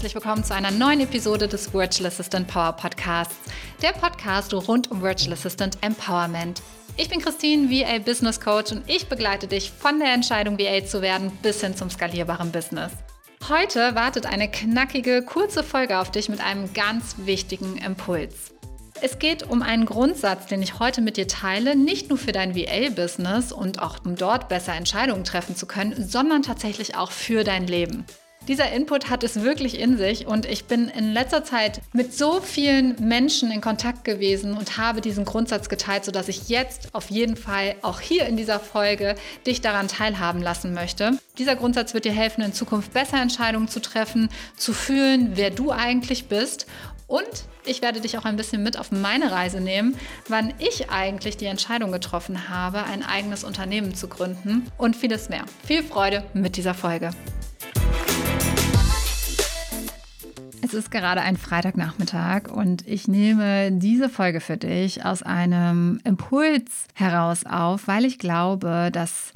herzlich willkommen zu einer neuen Episode des Virtual Assistant Power Podcasts, der Podcast rund um Virtual Assistant Empowerment. Ich bin Christine, VA Business Coach und ich begleite dich von der Entscheidung, VA zu werden, bis hin zum skalierbaren Business. Heute wartet eine knackige, kurze Folge auf dich mit einem ganz wichtigen Impuls. Es geht um einen Grundsatz, den ich heute mit dir teile, nicht nur für dein VA-Business und auch um dort besser Entscheidungen treffen zu können, sondern tatsächlich auch für dein Leben. Dieser Input hat es wirklich in sich und ich bin in letzter Zeit mit so vielen Menschen in Kontakt gewesen und habe diesen Grundsatz geteilt, sodass ich jetzt auf jeden Fall auch hier in dieser Folge dich daran teilhaben lassen möchte. Dieser Grundsatz wird dir helfen, in Zukunft besser Entscheidungen zu treffen, zu fühlen, wer du eigentlich bist und ich werde dich auch ein bisschen mit auf meine Reise nehmen, wann ich eigentlich die Entscheidung getroffen habe, ein eigenes Unternehmen zu gründen und vieles mehr. Viel Freude mit dieser Folge. Es ist gerade ein Freitagnachmittag und ich nehme diese Folge für dich aus einem Impuls heraus auf, weil ich glaube, dass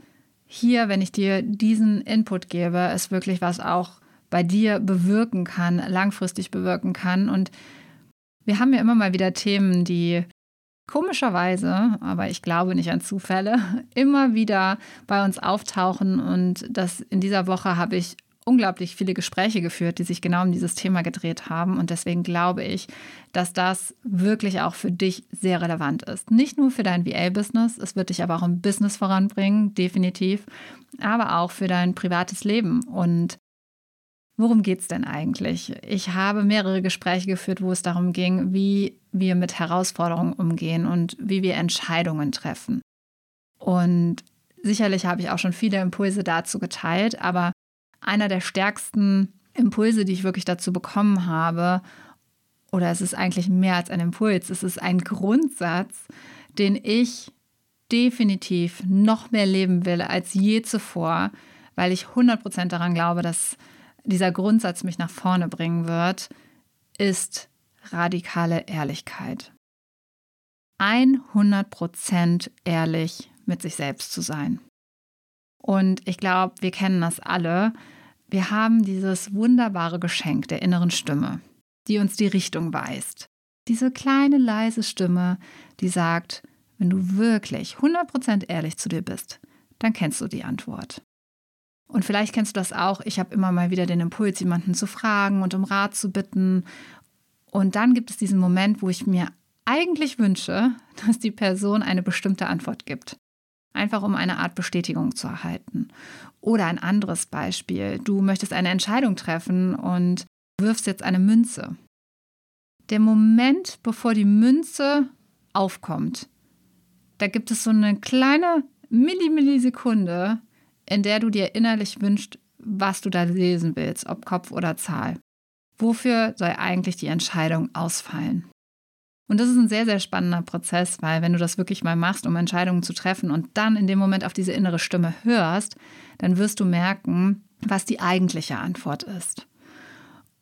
hier, wenn ich dir diesen Input gebe, es wirklich was auch bei dir bewirken kann, langfristig bewirken kann. Und wir haben ja immer mal wieder Themen, die komischerweise, aber ich glaube nicht an Zufälle, immer wieder bei uns auftauchen. Und das in dieser Woche habe ich unglaublich viele Gespräche geführt, die sich genau um dieses Thema gedreht haben. Und deswegen glaube ich, dass das wirklich auch für dich sehr relevant ist. Nicht nur für dein VA-Business, es wird dich aber auch im Business voranbringen, definitiv, aber auch für dein privates Leben. Und worum geht es denn eigentlich? Ich habe mehrere Gespräche geführt, wo es darum ging, wie wir mit Herausforderungen umgehen und wie wir Entscheidungen treffen. Und sicherlich habe ich auch schon viele Impulse dazu geteilt, aber einer der stärksten Impulse, die ich wirklich dazu bekommen habe. Oder es ist eigentlich mehr als ein Impuls, es ist ein Grundsatz, den ich definitiv noch mehr leben will als je zuvor, weil ich 100% daran glaube, dass dieser Grundsatz mich nach vorne bringen wird, ist radikale Ehrlichkeit. 100% ehrlich mit sich selbst zu sein. Und ich glaube, wir kennen das alle. Wir haben dieses wunderbare Geschenk der inneren Stimme, die uns die Richtung weist. Diese kleine leise Stimme, die sagt, wenn du wirklich 100% ehrlich zu dir bist, dann kennst du die Antwort. Und vielleicht kennst du das auch. Ich habe immer mal wieder den Impuls, jemanden zu fragen und um Rat zu bitten. Und dann gibt es diesen Moment, wo ich mir eigentlich wünsche, dass die Person eine bestimmte Antwort gibt einfach um eine Art Bestätigung zu erhalten. Oder ein anderes Beispiel, du möchtest eine Entscheidung treffen und wirfst jetzt eine Münze. Der Moment, bevor die Münze aufkommt, da gibt es so eine kleine Millimillisekunde, in der du dir innerlich wünschst, was du da lesen willst, ob Kopf oder Zahl. Wofür soll eigentlich die Entscheidung ausfallen? Und das ist ein sehr, sehr spannender Prozess, weil wenn du das wirklich mal machst, um Entscheidungen zu treffen und dann in dem Moment auf diese innere Stimme hörst, dann wirst du merken, was die eigentliche Antwort ist.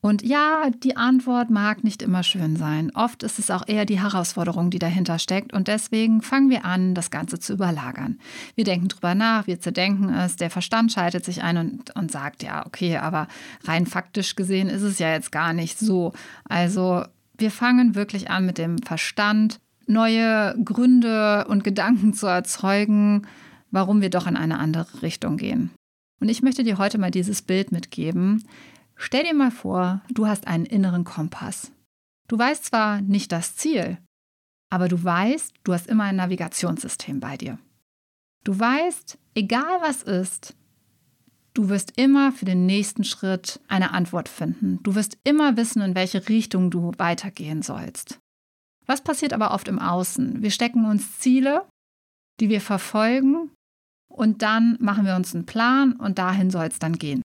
Und ja, die Antwort mag nicht immer schön sein. Oft ist es auch eher die Herausforderung, die dahinter steckt. Und deswegen fangen wir an, das Ganze zu überlagern. Wir denken drüber nach, wir zerdenken es, der Verstand schaltet sich ein und, und sagt, ja, okay, aber rein faktisch gesehen ist es ja jetzt gar nicht so. Also wir fangen wirklich an mit dem Verstand, neue Gründe und Gedanken zu erzeugen, warum wir doch in eine andere Richtung gehen. Und ich möchte dir heute mal dieses Bild mitgeben. Stell dir mal vor, du hast einen inneren Kompass. Du weißt zwar nicht das Ziel, aber du weißt, du hast immer ein Navigationssystem bei dir. Du weißt, egal was ist, Du wirst immer für den nächsten Schritt eine Antwort finden. Du wirst immer wissen, in welche Richtung du weitergehen sollst. Was passiert aber oft im Außen? Wir stecken uns Ziele, die wir verfolgen, und dann machen wir uns einen Plan und dahin soll es dann gehen.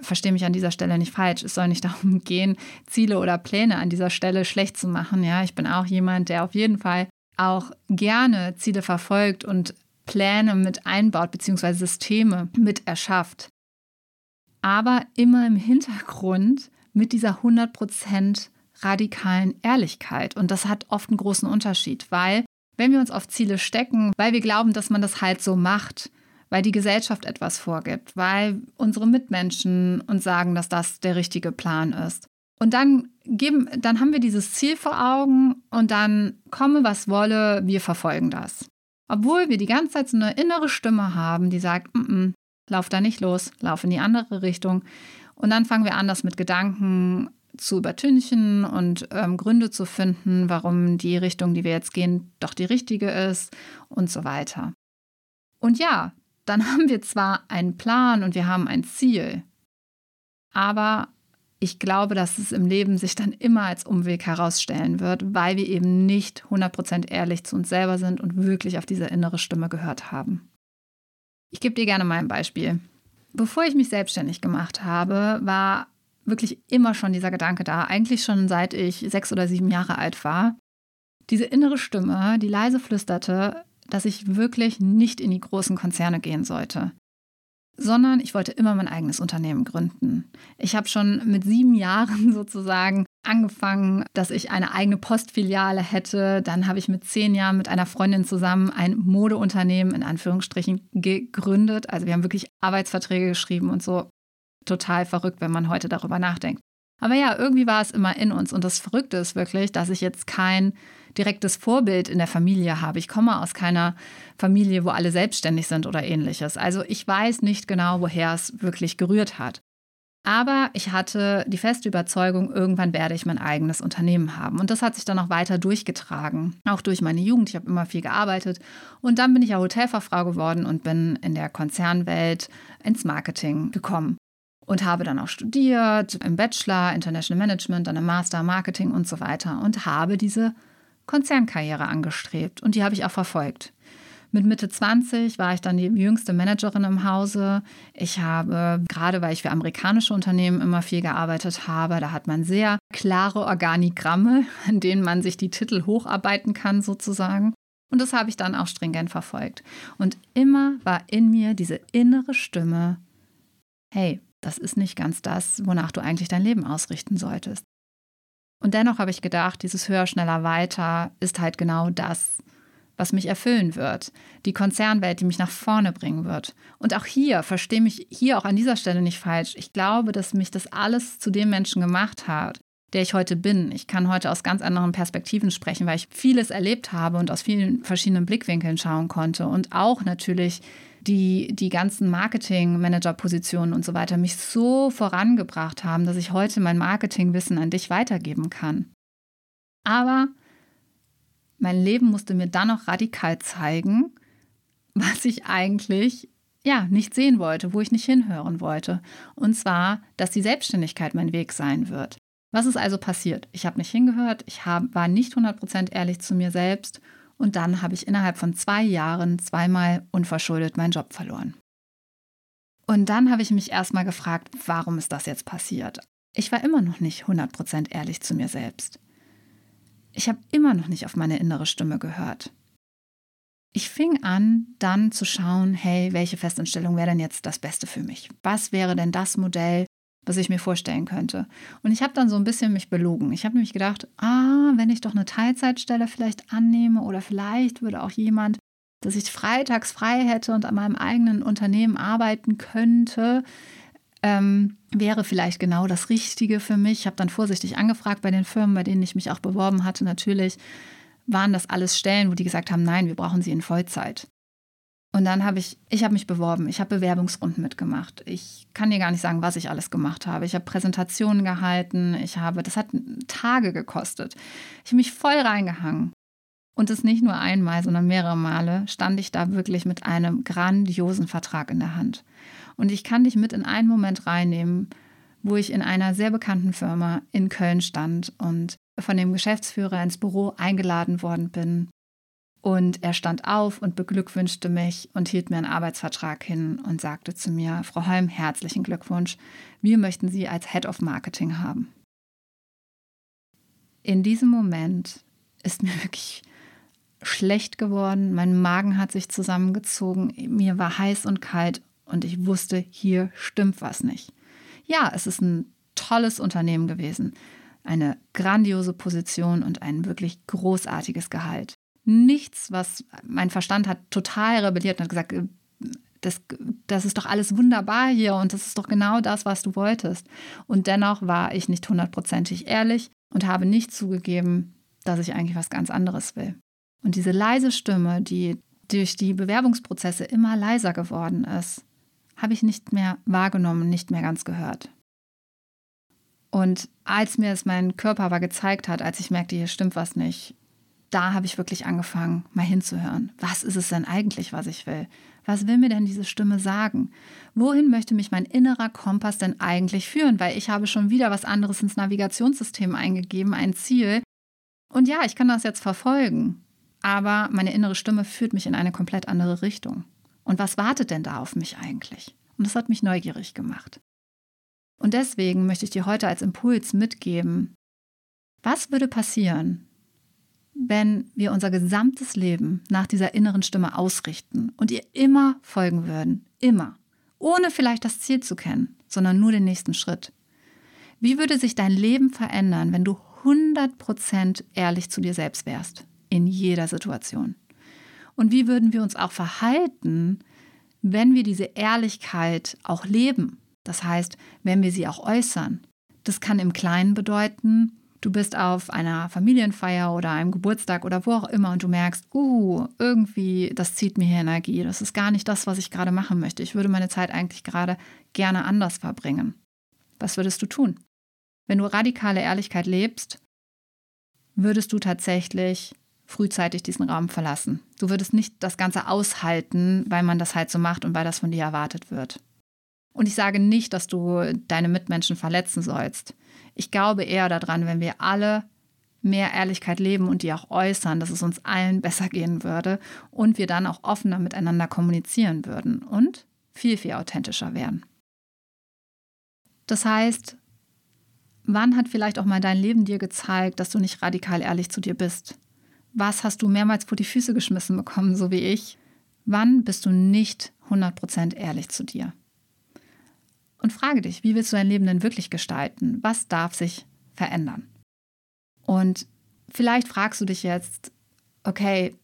Verstehe mich an dieser Stelle nicht falsch. Es soll nicht darum gehen, Ziele oder Pläne an dieser Stelle schlecht zu machen. Ja, ich bin auch jemand, der auf jeden Fall auch gerne Ziele verfolgt und Pläne mit einbaut, beziehungsweise Systeme mit erschafft. Aber immer im Hintergrund mit dieser 100% radikalen Ehrlichkeit. Und das hat oft einen großen Unterschied, weil wenn wir uns auf Ziele stecken, weil wir glauben, dass man das halt so macht, weil die Gesellschaft etwas vorgibt, weil unsere Mitmenschen uns sagen, dass das der richtige Plan ist. Und dann geben, dann haben wir dieses Ziel vor Augen und dann komme was wolle, wir verfolgen das. Obwohl wir die ganze Zeit so eine innere Stimme haben, die sagt, mm -mm, lauf da nicht los, lauf in die andere Richtung. Und dann fangen wir an, das mit Gedanken zu übertünchen und ähm, Gründe zu finden, warum die Richtung, die wir jetzt gehen, doch die richtige ist und so weiter. Und ja, dann haben wir zwar einen Plan und wir haben ein Ziel, aber ich glaube, dass es im Leben sich dann immer als Umweg herausstellen wird, weil wir eben nicht 100% ehrlich zu uns selber sind und wirklich auf diese innere Stimme gehört haben. Ich gebe dir gerne mal ein Beispiel. Bevor ich mich selbstständig gemacht habe, war wirklich immer schon dieser Gedanke da, eigentlich schon seit ich sechs oder sieben Jahre alt war. Diese innere Stimme, die leise flüsterte, dass ich wirklich nicht in die großen Konzerne gehen sollte sondern ich wollte immer mein eigenes Unternehmen gründen. Ich habe schon mit sieben Jahren sozusagen angefangen, dass ich eine eigene Postfiliale hätte. Dann habe ich mit zehn Jahren mit einer Freundin zusammen ein Modeunternehmen in Anführungsstrichen gegründet. Also wir haben wirklich Arbeitsverträge geschrieben und so. Total verrückt, wenn man heute darüber nachdenkt. Aber ja, irgendwie war es immer in uns. Und das Verrückte ist wirklich, dass ich jetzt kein direktes Vorbild in der Familie habe. Ich komme aus keiner Familie, wo alle selbstständig sind oder ähnliches. Also ich weiß nicht genau, woher es wirklich gerührt hat. Aber ich hatte die feste Überzeugung, irgendwann werde ich mein eigenes Unternehmen haben. Und das hat sich dann auch weiter durchgetragen. Auch durch meine Jugend. Ich habe immer viel gearbeitet. Und dann bin ich ja Hotelfachfrau geworden und bin in der Konzernwelt ins Marketing gekommen. Und habe dann auch studiert im Bachelor, International Management, dann im Master Marketing und so weiter. Und habe diese Konzernkarriere angestrebt und die habe ich auch verfolgt. Mit Mitte 20 war ich dann die jüngste Managerin im Hause. Ich habe, gerade weil ich für amerikanische Unternehmen immer viel gearbeitet habe, da hat man sehr klare Organigramme, in denen man sich die Titel hocharbeiten kann sozusagen. Und das habe ich dann auch stringent verfolgt. Und immer war in mir diese innere Stimme, hey, das ist nicht ganz das, wonach du eigentlich dein Leben ausrichten solltest. Und dennoch habe ich gedacht, dieses höher, schneller, weiter ist halt genau das, was mich erfüllen wird. Die Konzernwelt, die mich nach vorne bringen wird. Und auch hier, verstehe mich hier auch an dieser Stelle nicht falsch. Ich glaube, dass mich das alles zu dem Menschen gemacht hat, der ich heute bin. Ich kann heute aus ganz anderen Perspektiven sprechen, weil ich vieles erlebt habe und aus vielen verschiedenen Blickwinkeln schauen konnte. Und auch natürlich die, die ganzen Marketing-Manager-Positionen und so weiter mich so vorangebracht haben, dass ich heute mein Marketingwissen an dich weitergeben kann. Aber mein Leben musste mir dann noch radikal zeigen, was ich eigentlich ja nicht sehen wollte, wo ich nicht hinhören wollte. Und zwar, dass die Selbstständigkeit mein Weg sein wird. Was ist also passiert? Ich habe nicht hingehört, ich hab, war nicht 100% ehrlich zu mir selbst und dann habe ich innerhalb von zwei Jahren zweimal unverschuldet meinen Job verloren. Und dann habe ich mich erstmal gefragt, warum ist das jetzt passiert? Ich war immer noch nicht 100% ehrlich zu mir selbst. Ich habe immer noch nicht auf meine innere Stimme gehört. Ich fing an, dann zu schauen, hey, welche Festanstellung wäre denn jetzt das Beste für mich? Was wäre denn das Modell, was ich mir vorstellen könnte. Und ich habe dann so ein bisschen mich belogen. Ich habe nämlich gedacht, ah, wenn ich doch eine Teilzeitstelle vielleicht annehme oder vielleicht würde auch jemand, dass ich freitags frei hätte und an meinem eigenen Unternehmen arbeiten könnte, ähm, wäre vielleicht genau das Richtige für mich. Ich habe dann vorsichtig angefragt bei den Firmen, bei denen ich mich auch beworben hatte. Natürlich waren das alles Stellen, wo die gesagt haben, nein, wir brauchen sie in Vollzeit. Und dann habe ich, ich habe mich beworben, ich habe Bewerbungsrunden mitgemacht. Ich kann dir gar nicht sagen, was ich alles gemacht habe. Ich habe Präsentationen gehalten, ich habe, das hat Tage gekostet. Ich habe mich voll reingehangen. Und es nicht nur einmal, sondern mehrere Male stand ich da wirklich mit einem grandiosen Vertrag in der Hand. Und ich kann dich mit in einen Moment reinnehmen, wo ich in einer sehr bekannten Firma in Köln stand und von dem Geschäftsführer ins Büro eingeladen worden bin und er stand auf und beglückwünschte mich und hielt mir einen Arbeitsvertrag hin und sagte zu mir, Frau Holm, herzlichen Glückwunsch, wir möchten Sie als Head of Marketing haben. In diesem Moment ist mir wirklich schlecht geworden, mein Magen hat sich zusammengezogen, mir war heiß und kalt und ich wusste, hier stimmt was nicht. Ja, es ist ein tolles Unternehmen gewesen, eine grandiose Position und ein wirklich großartiges Gehalt nichts, was mein Verstand hat total rebelliert und hat gesagt, äh, Das, das ist doch alles wunderbar hier und das ist doch genau das, was du wolltest. Und dennoch war ich nicht hundertprozentig ehrlich und habe nicht zugegeben, dass ich eigentlich was ganz anderes will. Und diese leise Stimme, die durch die Bewerbungsprozesse immer leiser geworden ist, habe ich nicht mehr wahrgenommen, nicht mehr ganz gehört. Und als mir es mein Körper aber gezeigt hat, als ich merkte, hier stimmt was nicht, da habe ich wirklich angefangen, mal hinzuhören. Was ist es denn eigentlich, was ich will? Was will mir denn diese Stimme sagen? Wohin möchte mich mein innerer Kompass denn eigentlich führen? Weil ich habe schon wieder was anderes ins Navigationssystem eingegeben, ein Ziel. Und ja, ich kann das jetzt verfolgen. Aber meine innere Stimme führt mich in eine komplett andere Richtung. Und was wartet denn da auf mich eigentlich? Und das hat mich neugierig gemacht. Und deswegen möchte ich dir heute als Impuls mitgeben, was würde passieren, wenn wir unser gesamtes Leben nach dieser inneren Stimme ausrichten und ihr immer folgen würden, immer, ohne vielleicht das Ziel zu kennen, sondern nur den nächsten Schritt. Wie würde sich dein Leben verändern, wenn du 100% ehrlich zu dir selbst wärst, in jeder Situation? Und wie würden wir uns auch verhalten, wenn wir diese Ehrlichkeit auch leben? Das heißt, wenn wir sie auch äußern. Das kann im Kleinen bedeuten, du bist auf einer Familienfeier oder einem Geburtstag oder wo auch immer und du merkst, uh, irgendwie, das zieht mir hier Energie. Das ist gar nicht das, was ich gerade machen möchte. Ich würde meine Zeit eigentlich gerade gerne anders verbringen. Was würdest du tun? Wenn du radikale Ehrlichkeit lebst, würdest du tatsächlich frühzeitig diesen Raum verlassen. Du würdest nicht das Ganze aushalten, weil man das halt so macht und weil das von dir erwartet wird. Und ich sage nicht, dass du deine Mitmenschen verletzen sollst. Ich glaube eher daran, wenn wir alle mehr Ehrlichkeit leben und die auch äußern, dass es uns allen besser gehen würde und wir dann auch offener miteinander kommunizieren würden und viel, viel authentischer werden. Das heißt, wann hat vielleicht auch mal dein Leben dir gezeigt, dass du nicht radikal ehrlich zu dir bist? Was hast du mehrmals vor die Füße geschmissen bekommen, so wie ich? Wann bist du nicht 100% ehrlich zu dir? Und frage dich, wie willst du dein Leben denn wirklich gestalten? Was darf sich verändern? Und vielleicht fragst du dich jetzt, okay,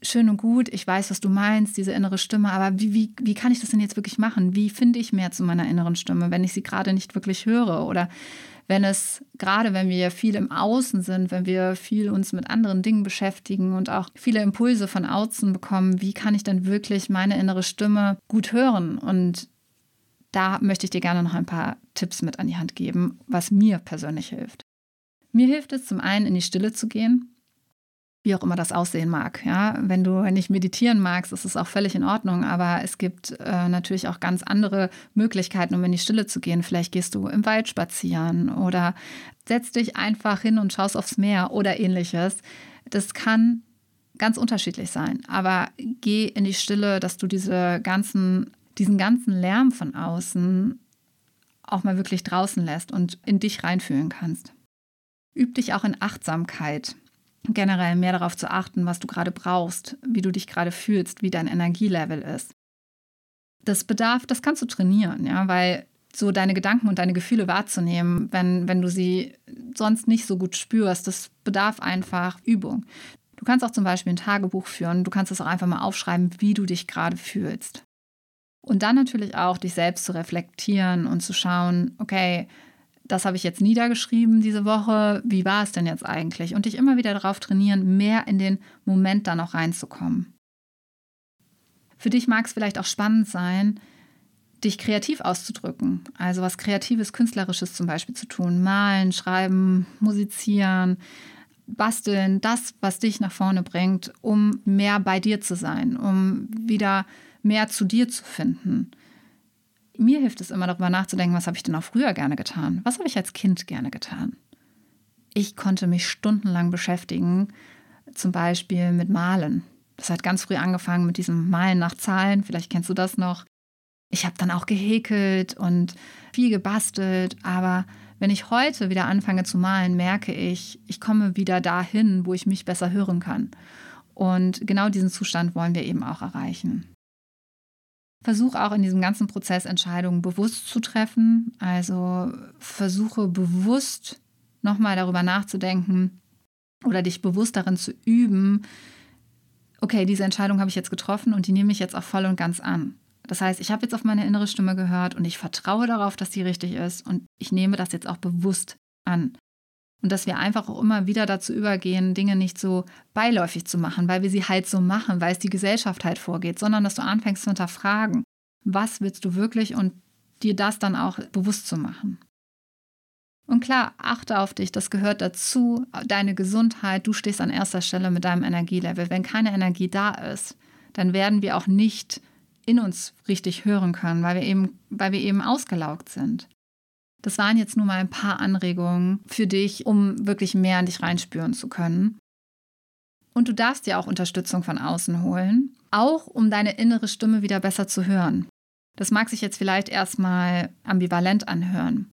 schön und gut, ich weiß, was du meinst, diese innere Stimme, aber wie, wie, wie kann ich das denn jetzt wirklich machen? Wie finde ich mehr zu meiner inneren Stimme, wenn ich sie gerade nicht wirklich höre? Oder wenn es, gerade wenn wir viel im Außen sind, wenn wir viel uns mit anderen Dingen beschäftigen und auch viele Impulse von außen bekommen, wie kann ich dann wirklich meine innere Stimme gut hören? Und da möchte ich dir gerne noch ein paar Tipps mit an die Hand geben, was mir persönlich hilft. Mir hilft es zum einen, in die Stille zu gehen, wie auch immer das aussehen mag. Ja, wenn du nicht meditieren magst, ist es auch völlig in Ordnung, aber es gibt äh, natürlich auch ganz andere Möglichkeiten, um in die Stille zu gehen. Vielleicht gehst du im Wald spazieren oder setzt dich einfach hin und schaust aufs Meer oder ähnliches. Das kann ganz unterschiedlich sein, aber geh in die Stille, dass du diese ganzen diesen ganzen Lärm von außen auch mal wirklich draußen lässt und in dich reinfühlen kannst. Üb dich auch in Achtsamkeit. Generell mehr darauf zu achten, was du gerade brauchst, wie du dich gerade fühlst, wie dein Energielevel ist. Das bedarf, das kannst du trainieren, ja, weil so deine Gedanken und deine Gefühle wahrzunehmen, wenn, wenn du sie sonst nicht so gut spürst, das bedarf einfach Übung. Du kannst auch zum Beispiel ein Tagebuch führen, du kannst es auch einfach mal aufschreiben, wie du dich gerade fühlst. Und dann natürlich auch dich selbst zu reflektieren und zu schauen, okay, das habe ich jetzt niedergeschrieben diese Woche, wie war es denn jetzt eigentlich? Und dich immer wieder darauf trainieren, mehr in den Moment dann auch reinzukommen. Für dich mag es vielleicht auch spannend sein, dich kreativ auszudrücken. Also was Kreatives, Künstlerisches zum Beispiel zu tun. Malen, schreiben, musizieren, basteln. Das, was dich nach vorne bringt, um mehr bei dir zu sein, um wieder mehr zu dir zu finden. Mir hilft es immer darüber nachzudenken, was habe ich denn auch früher gerne getan? Was habe ich als Kind gerne getan? Ich konnte mich stundenlang beschäftigen, zum Beispiel mit Malen. Das hat ganz früh angefangen mit diesem Malen nach Zahlen, vielleicht kennst du das noch. Ich habe dann auch gehäkelt und viel gebastelt, aber wenn ich heute wieder anfange zu malen, merke ich, ich komme wieder dahin, wo ich mich besser hören kann. Und genau diesen Zustand wollen wir eben auch erreichen. Versuch auch in diesem ganzen Prozess Entscheidungen bewusst zu treffen. Also versuche bewusst nochmal darüber nachzudenken oder dich bewusst darin zu üben, okay, diese Entscheidung habe ich jetzt getroffen und die nehme ich jetzt auch voll und ganz an. Das heißt, ich habe jetzt auf meine innere Stimme gehört und ich vertraue darauf, dass sie richtig ist und ich nehme das jetzt auch bewusst an. Und dass wir einfach auch immer wieder dazu übergehen, Dinge nicht so beiläufig zu machen, weil wir sie halt so machen, weil es die Gesellschaft halt vorgeht, sondern dass du anfängst zu hinterfragen, was willst du wirklich und dir das dann auch bewusst zu machen. Und klar, achte auf dich, das gehört dazu, deine Gesundheit, du stehst an erster Stelle mit deinem Energielevel. Wenn keine Energie da ist, dann werden wir auch nicht in uns richtig hören können, weil wir eben, weil wir eben ausgelaugt sind. Das waren jetzt nur mal ein paar Anregungen für dich, um wirklich mehr in dich reinspüren zu können. Und du darfst dir auch Unterstützung von außen holen, auch um deine innere Stimme wieder besser zu hören. Das mag sich jetzt vielleicht erstmal ambivalent anhören.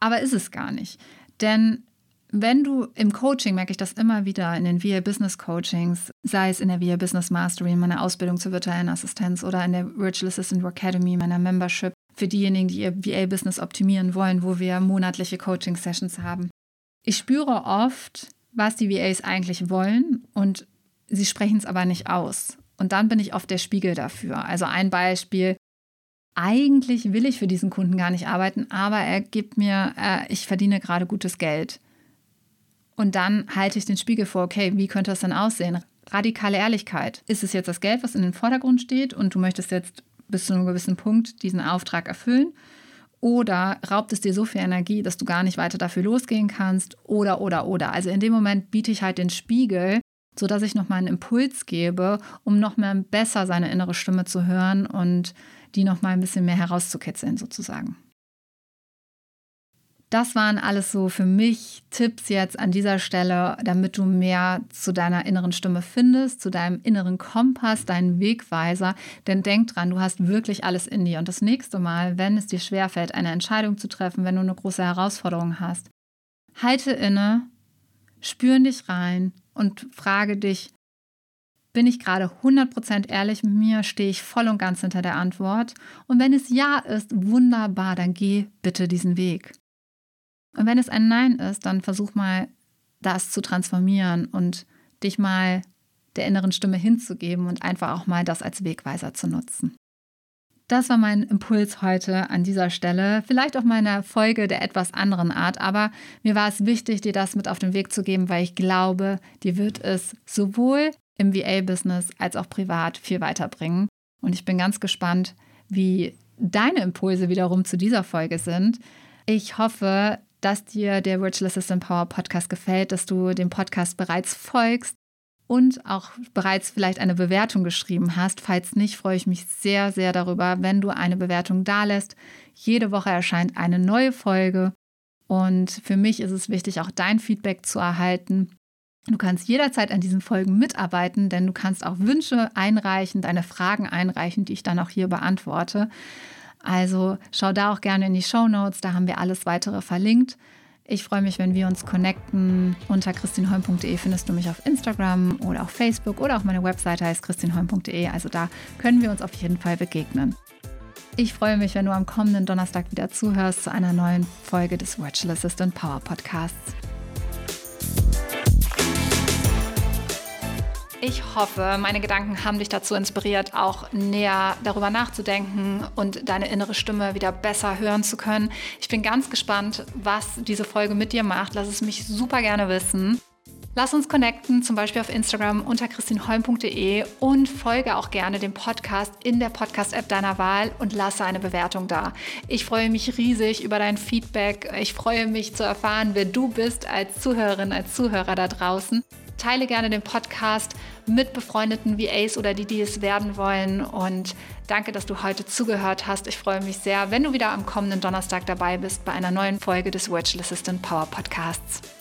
Aber ist es gar nicht. Denn wenn du im Coaching, merke ich das immer wieder in den VA Business Coachings, sei es in der VA Business Mastery, meiner Ausbildung zur virtuellen Assistenz oder in der Virtual Assistant Academy, meiner Membership, für diejenigen, die ihr VA Business optimieren wollen, wo wir monatliche Coaching Sessions haben. Ich spüre oft, was die VAs eigentlich wollen und sie sprechen es aber nicht aus. Und dann bin ich oft der Spiegel dafür. Also ein Beispiel, eigentlich will ich für diesen Kunden gar nicht arbeiten, aber er gibt mir, äh, ich verdiene gerade gutes Geld. Und dann halte ich den Spiegel vor, okay, wie könnte das denn aussehen? Radikale Ehrlichkeit. Ist es jetzt das Geld, was in den Vordergrund steht und du möchtest jetzt bis zu einem gewissen Punkt diesen Auftrag erfüllen? Oder raubt es dir so viel Energie, dass du gar nicht weiter dafür losgehen kannst? Oder, oder, oder. Also in dem Moment biete ich halt den Spiegel, sodass ich nochmal einen Impuls gebe, um nochmal besser seine innere Stimme zu hören und die noch mal ein bisschen mehr herauszukitzeln sozusagen. Das waren alles so für mich Tipps jetzt an dieser Stelle, damit du mehr zu deiner inneren Stimme findest, zu deinem inneren Kompass, deinen Wegweiser. Denn denk dran, du hast wirklich alles in dir. Und das nächste Mal, wenn es dir schwerfällt, eine Entscheidung zu treffen, wenn du eine große Herausforderung hast, halte inne, spür in dich rein und frage dich, bin ich gerade 100% ehrlich mit mir? Stehe ich voll und ganz hinter der Antwort? Und wenn es Ja ist, wunderbar, dann geh bitte diesen Weg. Und wenn es ein Nein ist, dann versuch mal, das zu transformieren und dich mal der inneren Stimme hinzugeben und einfach auch mal das als Wegweiser zu nutzen. Das war mein Impuls heute an dieser Stelle. Vielleicht auch meine Folge der etwas anderen Art, aber mir war es wichtig, dir das mit auf den Weg zu geben, weil ich glaube, dir wird es sowohl im VA-Business als auch privat viel weiterbringen. Und ich bin ganz gespannt, wie deine Impulse wiederum zu dieser Folge sind. Ich hoffe, dass dir der Virtual Assistant Power Podcast gefällt, dass du dem Podcast bereits folgst und auch bereits vielleicht eine Bewertung geschrieben hast. Falls nicht, freue ich mich sehr, sehr darüber, wenn du eine Bewertung dalässt. Jede Woche erscheint eine neue Folge und für mich ist es wichtig, auch dein Feedback zu erhalten. Du kannst jederzeit an diesen Folgen mitarbeiten, denn du kannst auch Wünsche einreichen, deine Fragen einreichen, die ich dann auch hier beantworte. Also schau da auch gerne in die Show Notes, da haben wir alles weitere verlinkt. Ich freue mich, wenn wir uns connecten. Unter christinholm.de findest du mich auf Instagram oder auf Facebook oder auch meine Webseite heißt christinholm.de. Also da können wir uns auf jeden Fall begegnen. Ich freue mich, wenn du am kommenden Donnerstag wieder zuhörst zu einer neuen Folge des Virtual Assistant Power Podcasts. Ich hoffe, meine Gedanken haben dich dazu inspiriert, auch näher darüber nachzudenken und deine innere Stimme wieder besser hören zu können. Ich bin ganz gespannt, was diese Folge mit dir macht. Lass es mich super gerne wissen. Lass uns connecten, zum Beispiel auf Instagram unter christinholm.de und folge auch gerne dem Podcast in der Podcast-App deiner Wahl und lasse eine Bewertung da. Ich freue mich riesig über dein Feedback. Ich freue mich zu erfahren, wer du bist als Zuhörerin, als Zuhörer da draußen. Teile gerne den Podcast mit befreundeten VAs oder die, die es werden wollen. Und danke, dass du heute zugehört hast. Ich freue mich sehr, wenn du wieder am kommenden Donnerstag dabei bist bei einer neuen Folge des Virtual Assistant Power Podcasts.